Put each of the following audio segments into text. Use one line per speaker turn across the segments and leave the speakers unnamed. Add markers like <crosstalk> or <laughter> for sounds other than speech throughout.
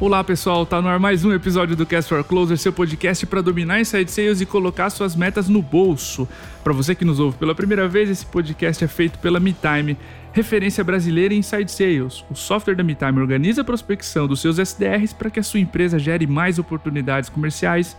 Olá pessoal, tá no ar mais um episódio do Cast for Closer, seu podcast para dominar inside sales e colocar suas metas no bolso. Para você que nos ouve pela primeira vez, esse podcast é feito pela MeTime, referência brasileira em inside sales. O software da MeTime organiza a prospecção dos seus SDRs para que a sua empresa gere mais oportunidades comerciais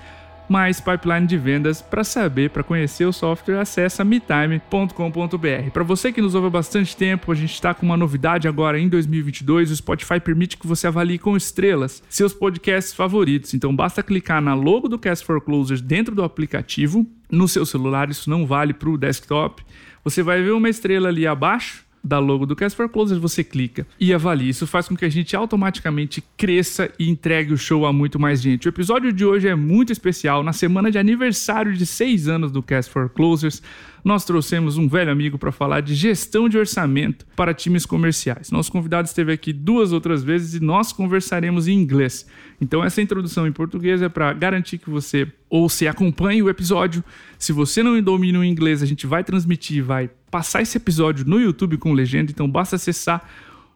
mais pipeline de vendas. Para saber, para conhecer o software, acessa metime.com.br. Para você que nos ouve há bastante tempo, a gente está com uma novidade agora em 2022. O Spotify permite que você avalie com estrelas seus podcasts favoritos. Então basta clicar na logo do Cast for Closers dentro do aplicativo. No seu celular, isso não vale para o desktop. Você vai ver uma estrela ali abaixo da logo do Cast for Closers, você clica e avalie. Isso faz com que a gente automaticamente cresça e entregue o show a muito mais gente. O episódio de hoje é muito especial. Na semana de aniversário de seis anos do Cast for Closers, nós trouxemos um velho amigo para falar de gestão de orçamento para times comerciais. Nosso convidado esteve aqui duas outras vezes e nós conversaremos em inglês. Então, essa introdução em português é para garantir que você ou se acompanhe o episódio. Se você não domina o inglês, a gente vai transmitir, vai passar esse episódio no YouTube com legenda, então basta acessar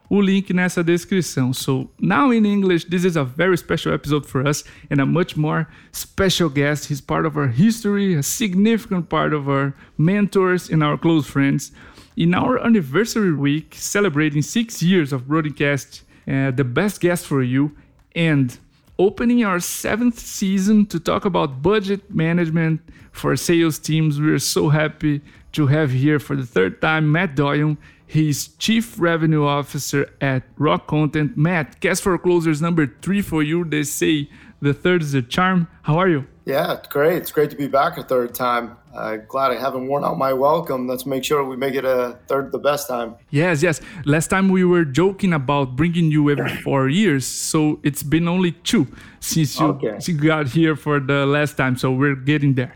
o link nessa descrição. So, now in English, this is a very special episode for us and a much more special guest. He's part of our history, a significant part of our mentors and our close friends. In our anniversary week, celebrating six years of broadcast, uh, the best guest for you, and opening our seventh season to talk about budget management for sales teams. We're so happy to have here for the third time Matt Doyon. He's Chief Revenue Officer at Rock Content. Matt, Cast for Closers number three for you. They say the third is a charm. How are you?
Yeah, great. It's great to be back a third time. Uh, glad I haven't worn out my welcome. Let's make sure we make it a third the best time.
Yes, yes. Last time we were joking about bringing you every <laughs> four years, so it's been only two since you, okay. since you got here for the last time. So we're getting there.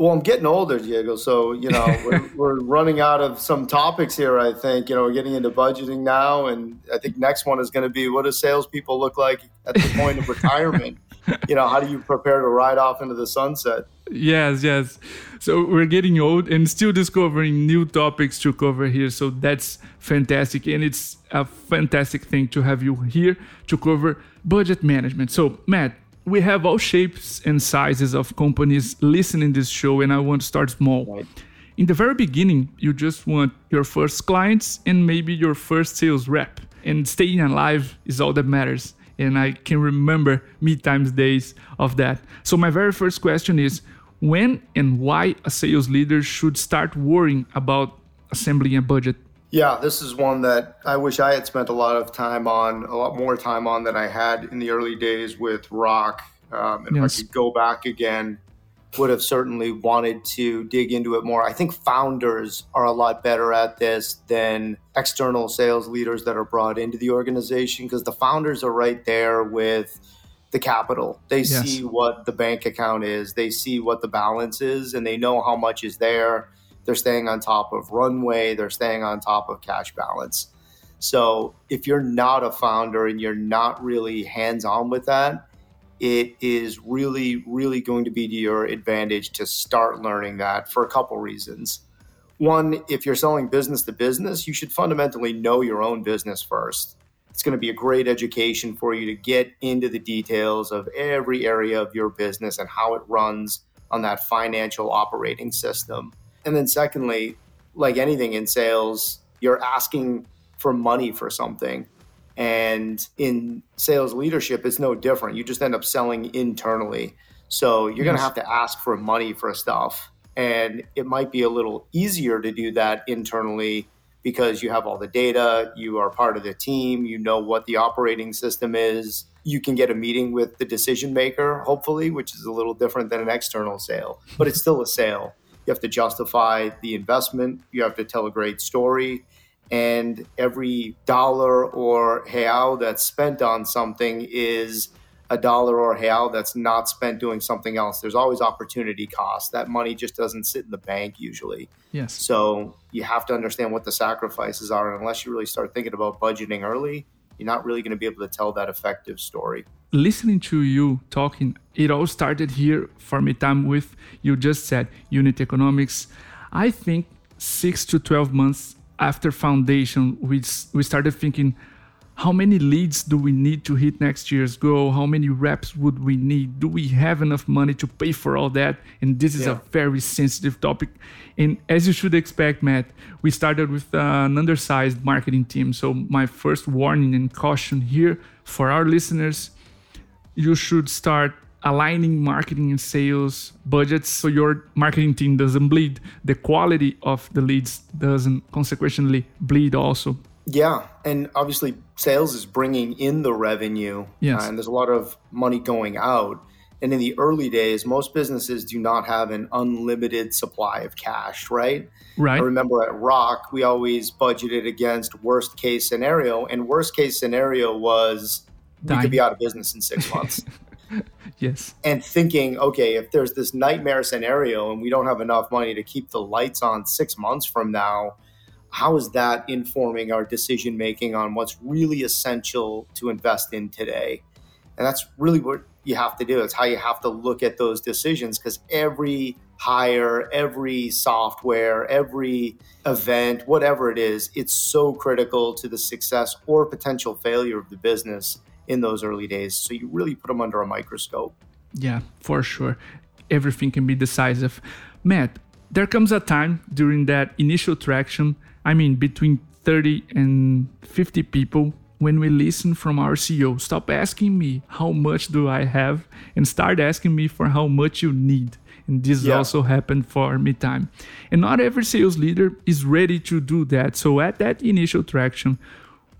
Well, I'm getting older, Diego. So you know, we're, <laughs> we're, running out of some topics here. I think you know we're getting into budgeting now, and I think next one is going to be what do salespeople look like at the point of retirement? <laughs> you know, how do you prepare to ride off into the sunset?
Yes, yes. So we're getting old and still discovering new topics to cover here. So that's fantastic, and it's a fantastic thing to have you here to cover budget management. So Matt, we have all shapes and sizes of companies listening to this show, and I want to start small. Right. In the very beginning, you just want your first clients and maybe your first sales rep, and staying alive is all that matters. And I can remember Meetime's days of that. So my very first question is when and why a sales leader should start worrying about assembling a budget
yeah, this is one that I wish I had spent a lot of time on, a lot more time on than I had in the early days with Rock. Um, and yes. if I could go back again, would have certainly wanted to dig into it more. I think founders are a lot better at this than external sales leaders that are brought into the organization because the founders are right there with the capital. They yes. see what the bank account is, they see what the balance is, and they know how much is there they're staying on top of runway, they're staying on top of cash balance. So if you're not a founder and you're not really hands on with that, it is really, really going to be to your advantage to start learning that for a couple reasons. One, if you're selling business to business, you should fundamentally know your own business first. It's going to be a great education for you to get into the details of every area of your business and how it runs on that financial operating system. And then, secondly, like anything in sales, you're asking for money for something. And in sales leadership, it's no different. You just end up selling internally. So you're yes. going to have to ask for money for stuff. And it might be a little easier to do that internally because you have all the data, you are part of the team, you know what the operating system is. You can get a meeting with the decision maker, hopefully, which is a little different than an external sale, but it's still a sale. You have to justify the investment. You have to tell a great story. And every dollar or real that's spent on something is a dollar or real that's not spent doing something else. There's always opportunity cost. That money just doesn't sit in the bank usually.
Yes.
So you have to understand what the sacrifices are. And unless you really start thinking about budgeting early, you're not really going to be able to tell that effective story.
Listening to you talking, it all started here for Meetime with you just said unit economics. I think six to 12 months after foundation, we, we started thinking, how many leads do we need to hit next year's goal? How many reps would we need? Do we have enough money to pay for all that? And this is yeah. a very sensitive topic. And as you should expect, Matt, we started with uh, an undersized marketing team. So, my first warning and caution here for our listeners you should start aligning marketing and sales budgets so your marketing team doesn't bleed the quality of the leads doesn't consequently bleed also
yeah and obviously sales is bringing in the revenue
yes.
Uh, and there's a lot of money going out and in the early days most businesses do not have an unlimited supply of cash right
right
i remember at rock we always budgeted against worst case scenario and worst case scenario was Dying. we could be out of business in six months <laughs>
yes.
And thinking, okay, if there's this nightmare scenario and we don't have enough money to keep the lights on six months from now, how is that informing our decision making on what's really essential to invest in today? And that's really what you have to do. It's how you have to look at those decisions because every hire, every software, every event, whatever it is, it's so critical to the success or potential failure of the business in those early days. So you really put them under a microscope.
Yeah, for sure. Everything can be decisive. Matt, there comes a time during that initial traction, I mean, between 30 and 50 people, when we listen from our CEO, stop asking me how much do I have and start asking me for how much you need. And this yeah. also happened for Meetime. And not every sales leader is ready to do that. So at that initial traction,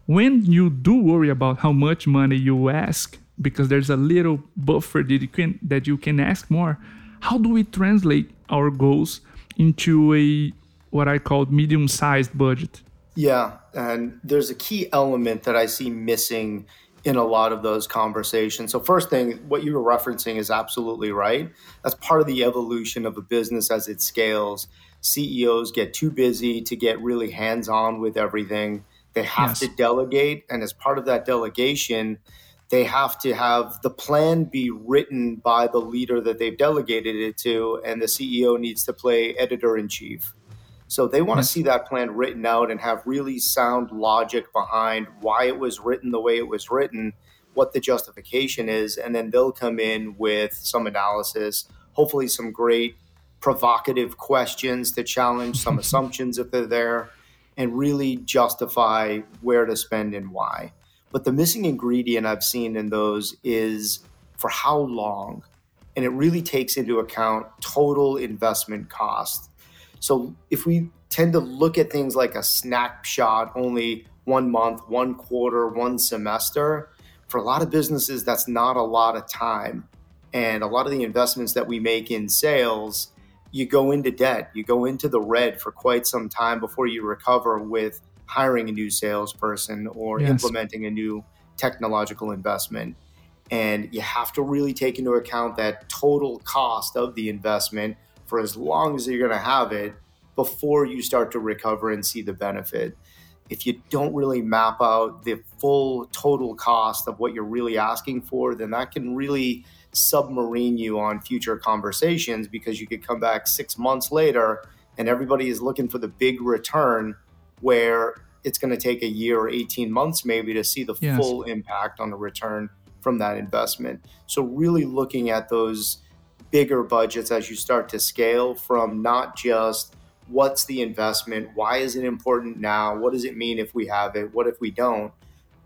when you do worry about how much money you ask, because there's a little buffer that you can, that you can ask more, how do we translate our goals into a what I call medium-sized budget?
Yeah, and there's a key element that I see missing in a lot of those conversations. So, first thing, what you were referencing is absolutely right. That's part of the evolution of a business as it scales. CEOs get too busy to get really hands on with everything. They have yes. to delegate, and as part of that delegation, they have to have the plan be written by the leader that they've delegated it to, and the CEO needs to play editor in chief. So they want to see that plan written out and have really sound logic behind why it was written the way it was written, what the justification is, and then they'll come in with some analysis, hopefully some great provocative questions to challenge some <laughs> assumptions if they're there and really justify where to spend and why. But the missing ingredient I've seen in those is for how long. And it really takes into account total investment cost. So if we tend to look at things like a snapshot, only one month, one quarter, one semester, for a lot of businesses, that's not a lot of time. And a lot of the investments that we make in sales you go into debt, you go into the red for quite some time before you recover with hiring a new salesperson or yes. implementing a new technological investment. And you have to really take into account that total cost of the investment for as long as you're going to have it before you start to recover and see the benefit. If you don't really map out the full total cost of what you're really asking for, then that can really submarine you on future conversations because you could come back six months later and everybody is looking for the big return where it's going to take a year or 18 months maybe to see the yes. full impact on the return from that investment. So, really looking at those bigger budgets as you start to scale from not just what's the investment, why is it important now, what does it mean if we have it, what if we don't,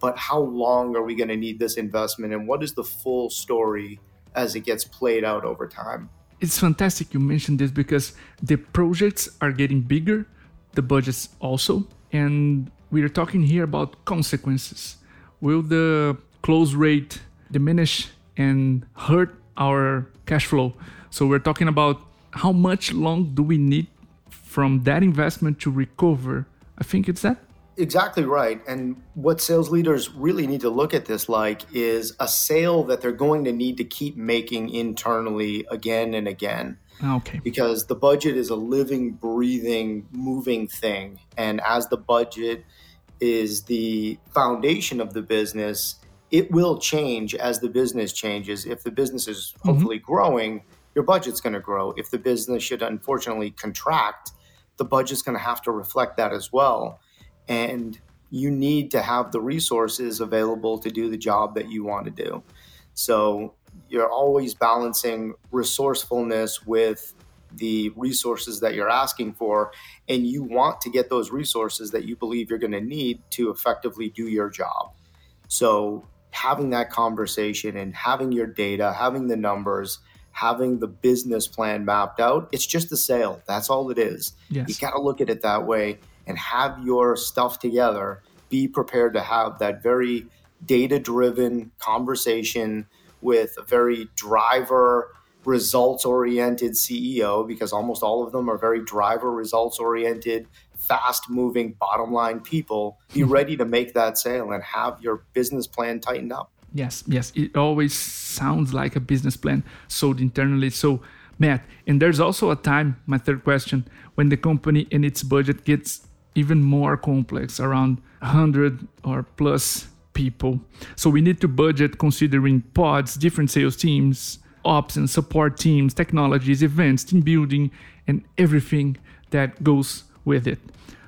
but how long are we going to need this investment, and what is the full story as it gets played out over time.
It's fantastic you mentioned this because the projects are getting bigger, the budgets also, and we are talking here about consequences. Will the close rate diminish and hurt our cash flow? So we're talking about how much long do we need from that investment to recover? I think it's that.
Exactly right. And what sales leaders really need to look at this like is a sale that they're going to need to keep making internally again and again.
Ah, okay.
Because the budget is a living, breathing, moving thing. And as the budget is the foundation of the business, it will change as the business changes. If the business is mm-hmm. hopefully mm-hmm. growing, your budget's going to grow. If the business should unfortunately contract, the budget's going to have to reflect that as well. And you need to have the resources available to do the job that you want to do. So you're always balancing resourcefulness with the resources that you're asking for and you want to get those resources that you believe you're going to need to effectively do your job so having that conversation and having your data having the numbers having the business plan mapped out it's just a sale. That's all it is. Yes. you got to look at it that way and have your stuff together. Be prepared to have that very data driven conversation with a very driver results oriented CEO because almost all of them are very driver results oriented, fast moving bottom line people. Be hmm. ready to make that sale and have your business plan tightened up.
Yes, yes. It always sounds like a business plan sold internally. So, Matt, and there's also a time, my third question, when the company and its budget gets even more complex around 100 or plus people. So we need to budget considering pods, different sales teams, ops and support teams, technologies, events, team building, and everything that goes with it.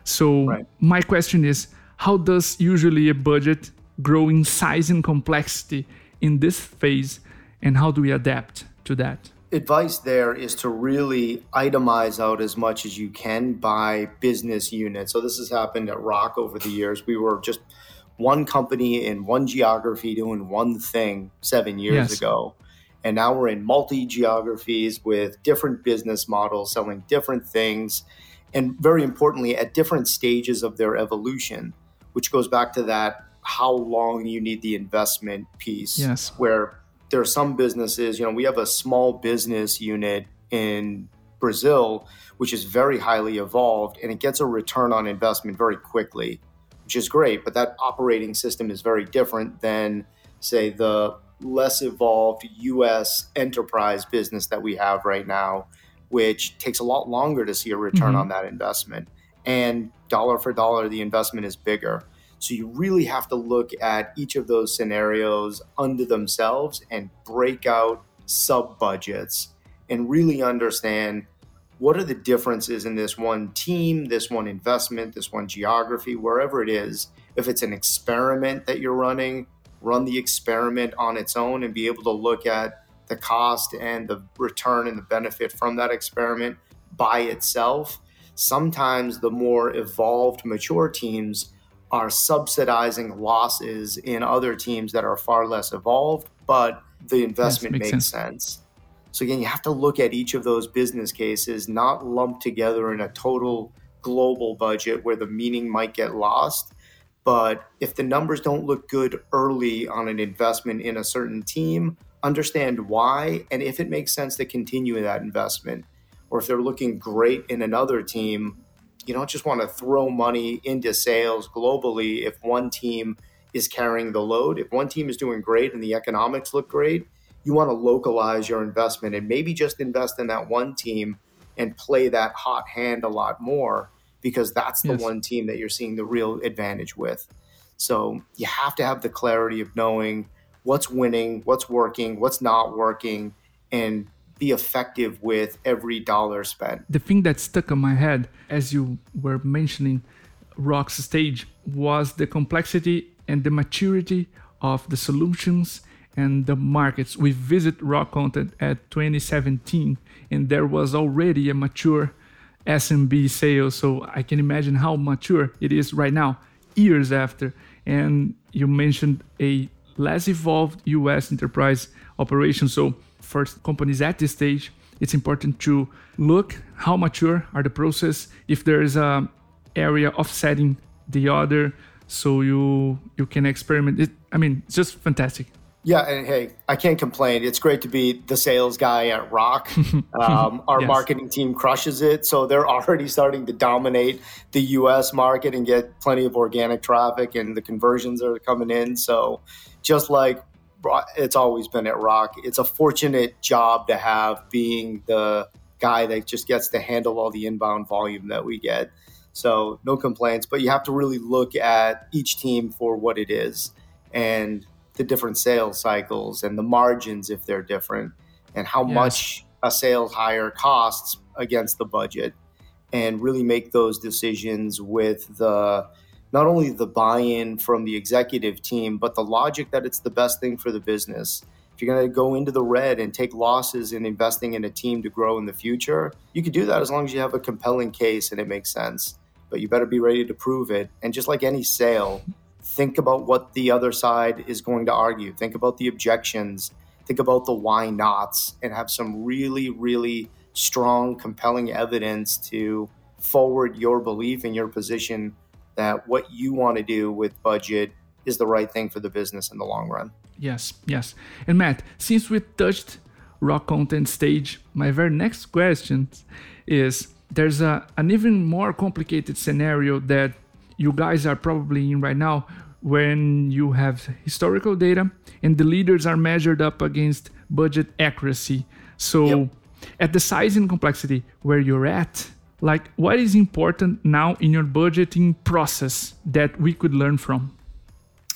So right. my question is, how does usually a budget grow in size and complexity in this phase, and how do we adapt to that?
Advice there is to really itemize out as much as you can by business unit. So this has happened at Rock over the years. We were just one company in one geography doing one thing seven years yes. ago. And now we're in multi geographies with different business models selling different things. And very importantly, at different stages of their evolution, which goes back to that how long you need the investment piece.
Yes.
Where there are some businesses, you know, we have a small business unit in Brazil, which is very highly evolved and it gets a return on investment very quickly which is great. But that operating system is very different than, say, the less evolved US enterprise business that we have right now, which takes a lot longer to see a return mm-hmm. on that investment. And dollar for dollar, the investment is bigger. So you really have to look at each of those scenarios under themselves and break out sub budgets and really understand what are the differences in this one team, this one investment, this one geography, wherever it is? If it's an experiment that you're running, run the experiment on its own and be able to look at the cost and the return and the benefit from that experiment by itself. Sometimes the more evolved, mature teams are subsidizing losses in other teams that are far less evolved, but the investment yes, makes, makes sense. sense. So again, you have to look at each of those business cases, not lumped together in a total global budget where the meaning might get lost. But if the numbers don't look good early on an investment in a certain team, understand why and if it makes sense to continue that investment. Or if they're looking great in another team, you don't just want to throw money into sales globally if one team is carrying the load. If one team is doing great and the economics look great, you want to localize your investment and maybe just invest in that one team and play that hot hand a lot more because that's the yes. one team that you're seeing the real advantage with. So you have to have the clarity of knowing what's winning, what's working, what's not working, and be effective with every dollar spent.
The thing that stuck in my head as you were mentioning Rock's stage was the complexity and the maturity of the solutions and the markets. We visit Rock Content at 2017, and there was already a mature SMB sales. So I can imagine how mature it is right now, years after. And you mentioned a less evolved US enterprise operations. So for companies at this stage, it's important to look how mature are the process. If there is a area offsetting the other, so you you can experiment. It, I mean, it's just fantastic.
Yeah, and hey, I can't complain. It's great to be the sales guy at Rock. <laughs> Um, our yes. marketing team crushes it, so they're already starting to dominate the U.S. market and get plenty of organic traffic, and the conversions are coming in. So, just like it's always been at Rock, it's a fortunate job to have being the guy that just gets to handle all the inbound volume that we get. So, no complaints, but you have to really look at each team for what it is and the different sales cycles and the margins if they're different and how yes. much a sales hire costs against the budget and really make those decisions with the not only the buy in from the executive team, but the logic that it's the best thing for the business. If you're going to go into the red and take losses in investing in a team to grow in the future, you can do that as long as you have a compelling case and it makes sense. But you better be ready to prove it. And just like any sale, think about what the other side is going to argue. Think about the objections. Think about the why nots and have some really, really strong, compelling evidence to forward your belief in your position that what you want to do with budget is the right thing for the business in the long run.
Yes, yes. And Matt, since we touched Rock Content stage, my very next question is there's a, an even more complicated scenario that you guys are probably in right now when you have historical data and the leaders are measured up against budget accuracy. So yep. at the size and complexity where you're at, like what is important now in your budgeting process that we could learn from?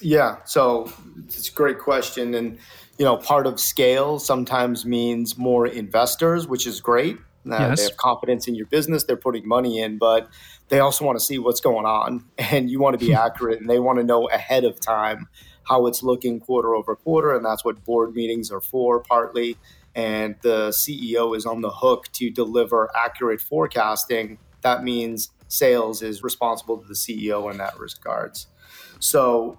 Yeah, so it's a great question. And, you know, part of scale sometimes means more investors, which is great. Uh, yes. They have confidence in your business, they're putting money in, but they also want to see what's going on <laughs> and you want to be <laughs> accurate and they want to know ahead of time how it's looking quarter over quarter. And that's what board meetings are for, partly. And the CEO is on the hook to deliver accurate forecasting. That means sales is responsible to the CEO in that regards. So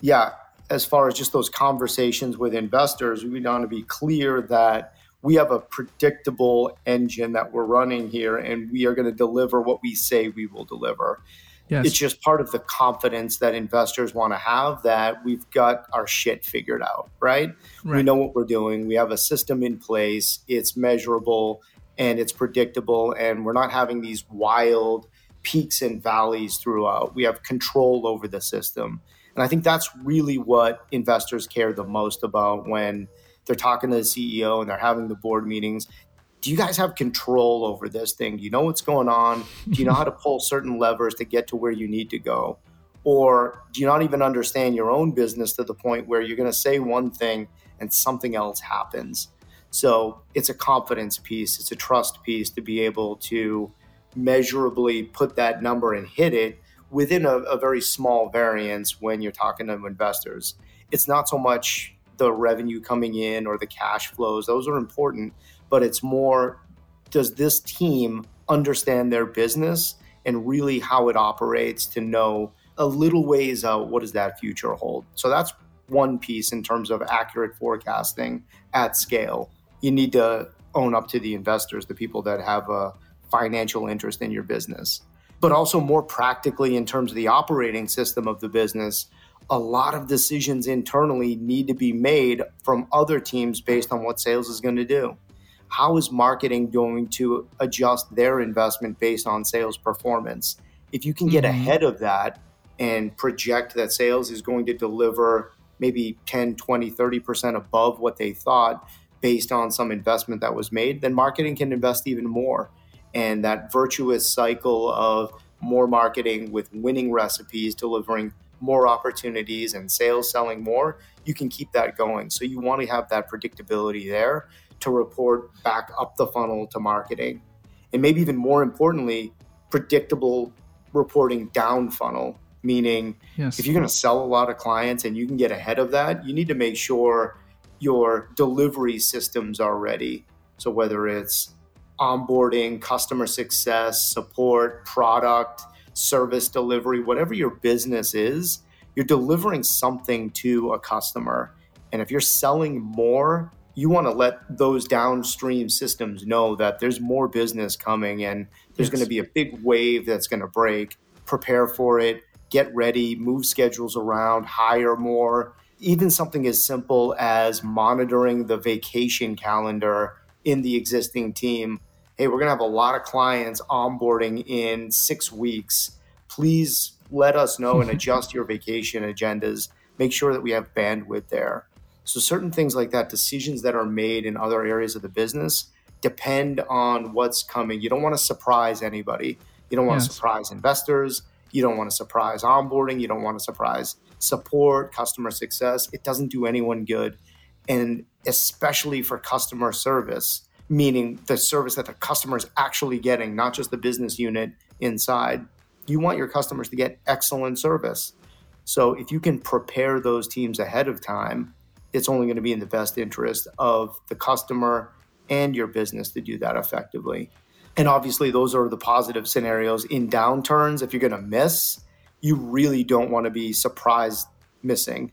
yeah, as far as just those conversations with investors, we want to be clear that we have a predictable engine that we're running here and we are going to deliver what we say we will deliver. Yes. It's just part of the confidence that investors want to have that we've got our shit figured out, right? right? We know what we're doing. We have a system in place. It's measurable and it's predictable. And we're not having these wild peaks and valleys throughout. We have control over the system. And I think that's really what investors care the most about when they're talking to the CEO and they're having the board meetings. Do you guys have control over this thing? Do you know what's going on? Do you know how to <laughs> pull certain levers to get to where you need to go? Or do you not even understand your own business to the point where you're going to say one thing and something else happens? So it's a confidence piece, it's a trust piece to be able to measurably put that number and hit it within a, a very small variance when you're talking to investors. It's not so much the revenue coming in or the cash flows, those are important, but it's more does this team understand their business and really how it operates to know a little ways out what does that future hold? So that's one piece in terms of accurate forecasting at scale. You need to own up to the investors, the people that have a financial interest in your business but also more practically in terms of the operating system of the business, a lot of decisions internally need to be made from other teams based on what sales is going to do. How is marketing going to adjust their investment based on sales performance? If you can get mm-hmm. ahead of that and project that sales is going to deliver maybe 10, 20, 30% above what they thought based on some investment that was made, then marketing can invest even more and that virtuous cycle of more marketing with winning recipes, delivering more opportunities and sales selling more, you can keep that going. So you want to have that predictability there to report back up the funnel to marketing. And maybe even more importantly, predictable reporting down funnel, meaning yes. if you're going to sell a lot of clients and you can get ahead of that, you need to make sure your delivery systems are ready. So whether it's onboarding, customer success, support, product, service delivery, whatever your business is, you're delivering something to a customer. And if you're selling more, you want to let those downstream systems know that there's more business coming and there's yes. going to be a big wave that's going to break. Prepare for it, get ready, move schedules around, hire more. Even something as simple as monitoring the vacation calendar in the existing team hey, we're going to have a lot of clients onboarding in six weeks. Please let us know and <laughs> adjust your vacation agendas. Make sure that we have bandwidth there. So, certain things like that, decisions that are made in other areas of the business, depend on what's coming. You don't want to surprise anybody. You don't want yes. to surprise investors. You don't want to surprise onboarding. You don't want to surprise support, customer success. It doesn't do anyone good. And especially for customer service, meaning the service that the customer is actually getting, not just the business unit inside. you want your customers to get excellent service. So if you can prepare those teams ahead of time, it's only going to be in the best interest of the customer and your business to do that effectively. And obviously, those are the positive scenarios. In downturns, if you're going to miss, you really don't want to be surprised missing.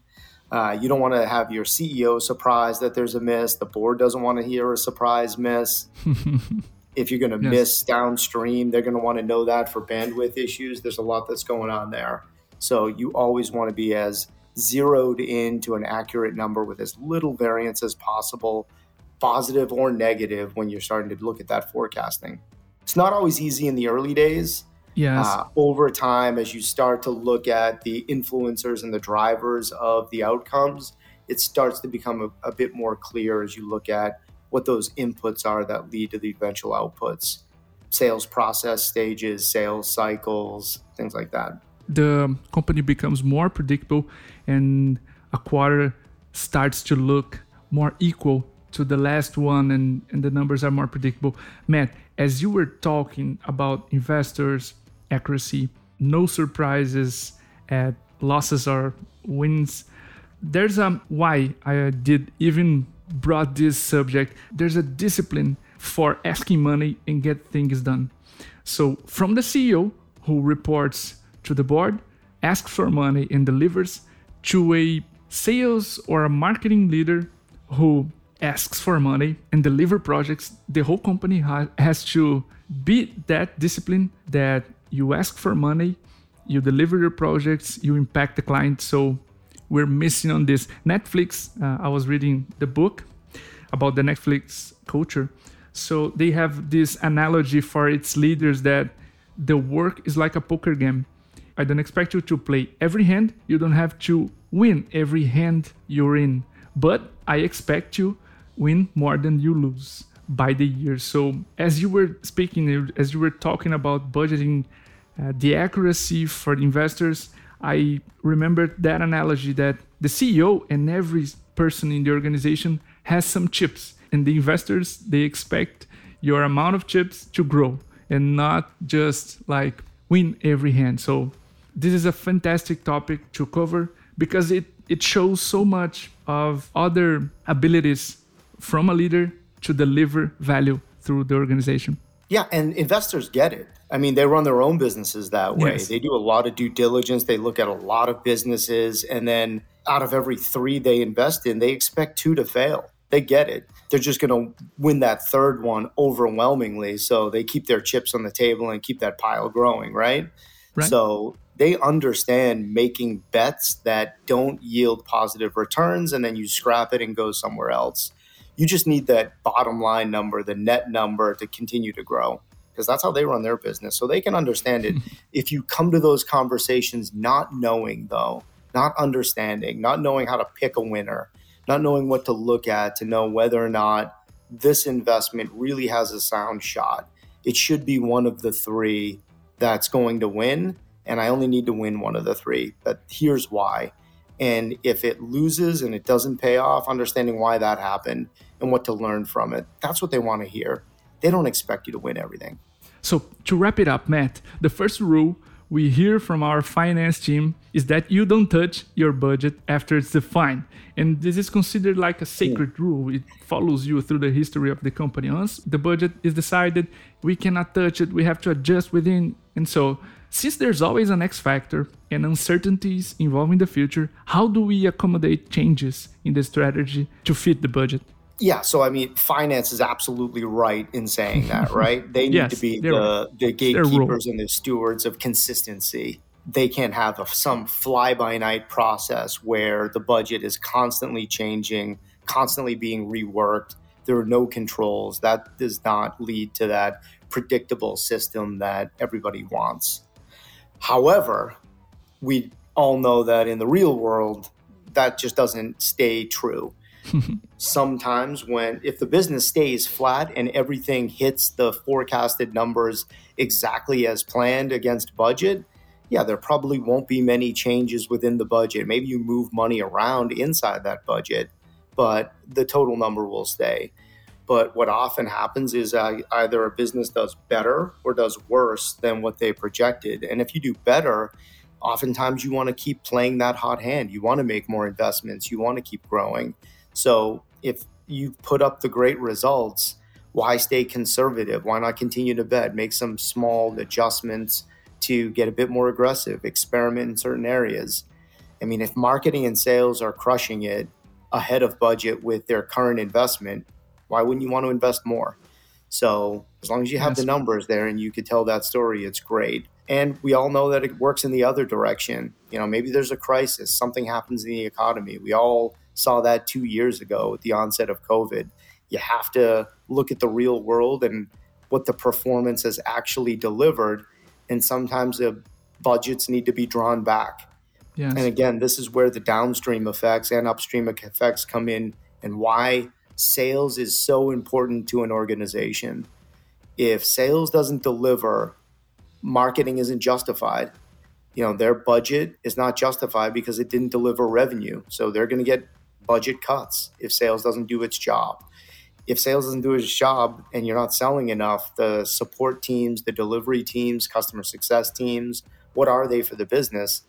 Uh, you don't want to have your CEO surprised that there's a miss. The board doesn't want to hear a surprise miss. <laughs> if you're going to yes. miss downstream, they're going to want to know that for bandwidth issues. There's a lot that's going on there. So you always want to be as zeroed into an accurate number with as little variance as possible, positive or negative, when you're starting to look at that forecasting. It's not always easy in the early days.
Yes. Uh,
over time, as you start to look at the influencers and the drivers of the outcomes, it starts to become a, a bit more clear as you look at what those inputs are that lead to the eventual outputs sales process stages, sales cycles, things like that.
The company becomes more predictable and a quarter starts to look more equal to the last one and, and the numbers are more predictable. Matt, as you were talking about investors, accuracy, no surprises at losses or wins, there's a why I did even brought this subject. There's a discipline for asking money and get things done. So from the CEO who reports to the board, asks for money and delivers, to a sales or a marketing leader who asks for money and deliver projects, the whole company ha- has to be that discipline that you ask for money, you deliver your projects, you impact the client. So we're missing on this. Netflix, uh, I was reading the book about the Netflix culture. So they have this analogy for its leaders that the work is like a poker game. I don't expect you to play every hand. You don't have to win every hand you're in. But I expect you win more than you lose by the year. So as you were speaking, as you were talking about budgeting, uh, the accuracy for investors, I remembered that analogy that the CEO and every person in the organization has some chips, and the investors they expect your amount of chips to grow and not just like win every hand. So this is a fantastic topic to cover because it it shows so much of other abilities from a leader to deliver value through the organization.
Yeah, and investors get it. I mean, they run their own businesses that way. Yes. They do a lot of due diligence. They look at a lot of businesses, and then out of every three they invest in, they expect two to fail. They get it. They're just going to win that third one overwhelmingly. So they keep their chips on the table and keep that pile growing, right? right. So they understand making bets that don't yield positive returns and then you scrap it and go somewhere else. You just need that bottom line number, the net number to continue to grow because that's how they run their business. So they can understand it. <laughs> if you come to those conversations not knowing, though, not understanding, not knowing how to pick a winner, not knowing what to look at to know whether or not this investment really has a sound shot, it should be one of the three that's going to win. And I only need to win one of the three. But here's why. And if it loses and it doesn't pay off, understanding why that happened and what to learn from it, that's what they want to hear. They don't expect you to win everything.
So, to wrap it up, Matt, the first rule we hear from our finance team is that you don't touch your budget after it's defined. And this is considered like a sacred hmm. rule. It follows you through the history of the company. Once the budget is decided, we cannot touch it. We have to adjust within. And so, since there's always an X factor and uncertainties involving the future, how do we accommodate changes in the strategy to fit the budget?
Yeah, so I mean, finance is absolutely right in saying that, <laughs> right? They need yes, to be the, the gatekeepers and the stewards of consistency. They can't have a, some fly by night process where the budget is constantly changing, constantly being reworked. There are no controls. That does not lead to that predictable system that everybody wants. However, we all know that in the real world, that just doesn't stay true. <laughs> Sometimes when if the business stays flat and everything hits the forecasted numbers exactly as planned against budget yeah there probably won't be many changes within the budget. Maybe you move money around inside that budget but the total number will stay But what often happens is uh, either a business does better or does worse than what they projected. And if you do better, oftentimes you want to keep playing that hot hand. You want to make more investments. You want to keep growing. So if you put up the great results, why stay conservative? Why not continue to bet? Make some small adjustments to get a bit more aggressive, experiment in certain areas. I mean, if marketing and sales are crushing it ahead of budget with their current investment, why wouldn't you want to invest more? So as long as you have the numbers there and you could tell that story, it's great. And we all know that it works in the other direction. You know, maybe there's a crisis, something happens in the economy. We all saw that two years ago with the onset of COVID. You have to look at the real world and what the performance has actually delivered. And sometimes the budgets need to be drawn back. Yes. And again, this is where the downstream effects and upstream effects come in and why sales is so important to an organization. If sales doesn't deliver, marketing isn't justified. You know, their budget is not justified because it didn't deliver revenue. So they're going to get budget cuts if sales doesn't do its job. If sales doesn't do its job and you're not selling enough, the support teams, the delivery teams, customer success teams, what are they for the business?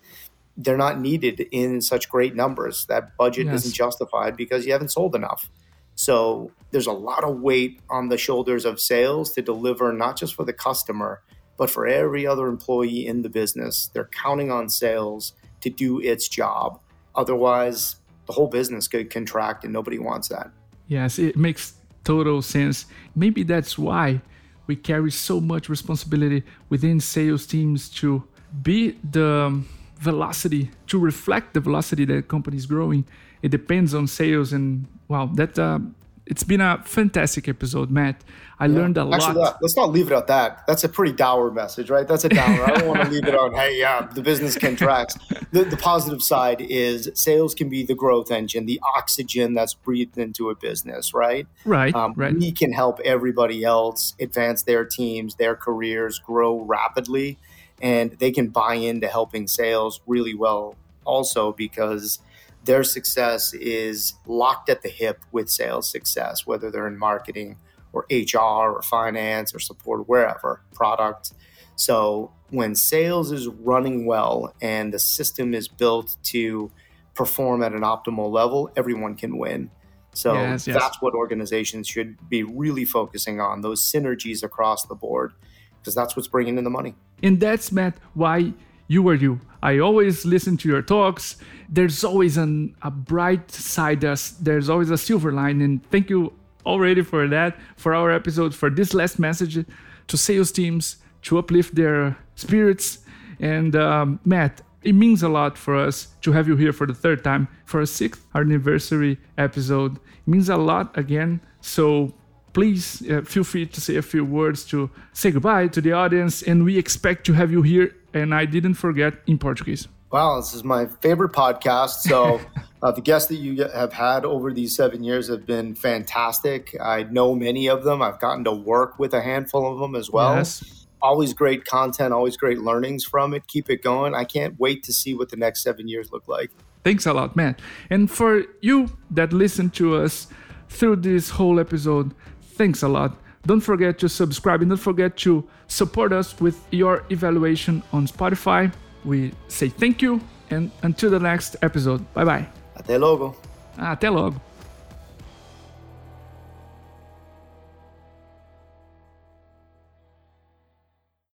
They're not needed in such great numbers. That budget yes. isn't justified because you haven't sold enough. So there's a lot of weight on the shoulders of sales to deliver not just for the customer, but for every other employee in the business. They're counting on sales to do its job. Otherwise, the whole business could contract and nobody wants that.
Yes, it makes total sense. Maybe that's why we carry so much responsibility within sales teams to be the velocity, to reflect the velocity that company is growing. It depends on sales and wow, that uh, it's been a fantastic episode, Matt. I yeah. learned a Actually,
lot. let's not leave it at that. That's a pretty dour message, right? That's a downer. I don't want to <laughs> leave it on, hey, yeah, the business contracts. the, the positive side is sales can be the growth engine, the oxygen that's breathed into a business, right?
Right. Um, right.
We can help everybody else advance their teams, their careers, grow rapidly, and they can buy into helping sales really well also because their success is locked at the hip with sales success, whether they're in marketing or HR or finance or support, or wherever, product. So when sales is running well and the system is built to perform at an optimal level, everyone can win. So yes, yes. that's what organizations should be really focusing on those synergies across the board because that's what's bringing in the money.
And that's Matt why you are you. I always listen to your talks. There's always an, a bright side, there's always a silver line. And thank you already for that, for our episode, for this last message to sales teams to uplift their spirits. And um, Matt, it means a lot for us to have you here for the third time for a sixth anniversary episode. It means a lot again. So please uh, feel free to say a few words to say goodbye to the audience. And we expect to have you here and I didn't forget in Portuguese.
Wow, this is my favorite podcast. So, <laughs> uh, the guests that you have had over these seven years have been fantastic. I know many of them. I've gotten to work with a handful of them as well. Yes. Always great content, always great learnings from it. Keep it going. I can't wait to see what the next seven years look like.
Thanks a lot, man. And for you that listened to us through this whole episode, thanks a lot. Don't forget to subscribe and don't forget to support us with your evaluation on Spotify. We say thank you and until the next episode. Bye bye.
Até logo.
Até logo.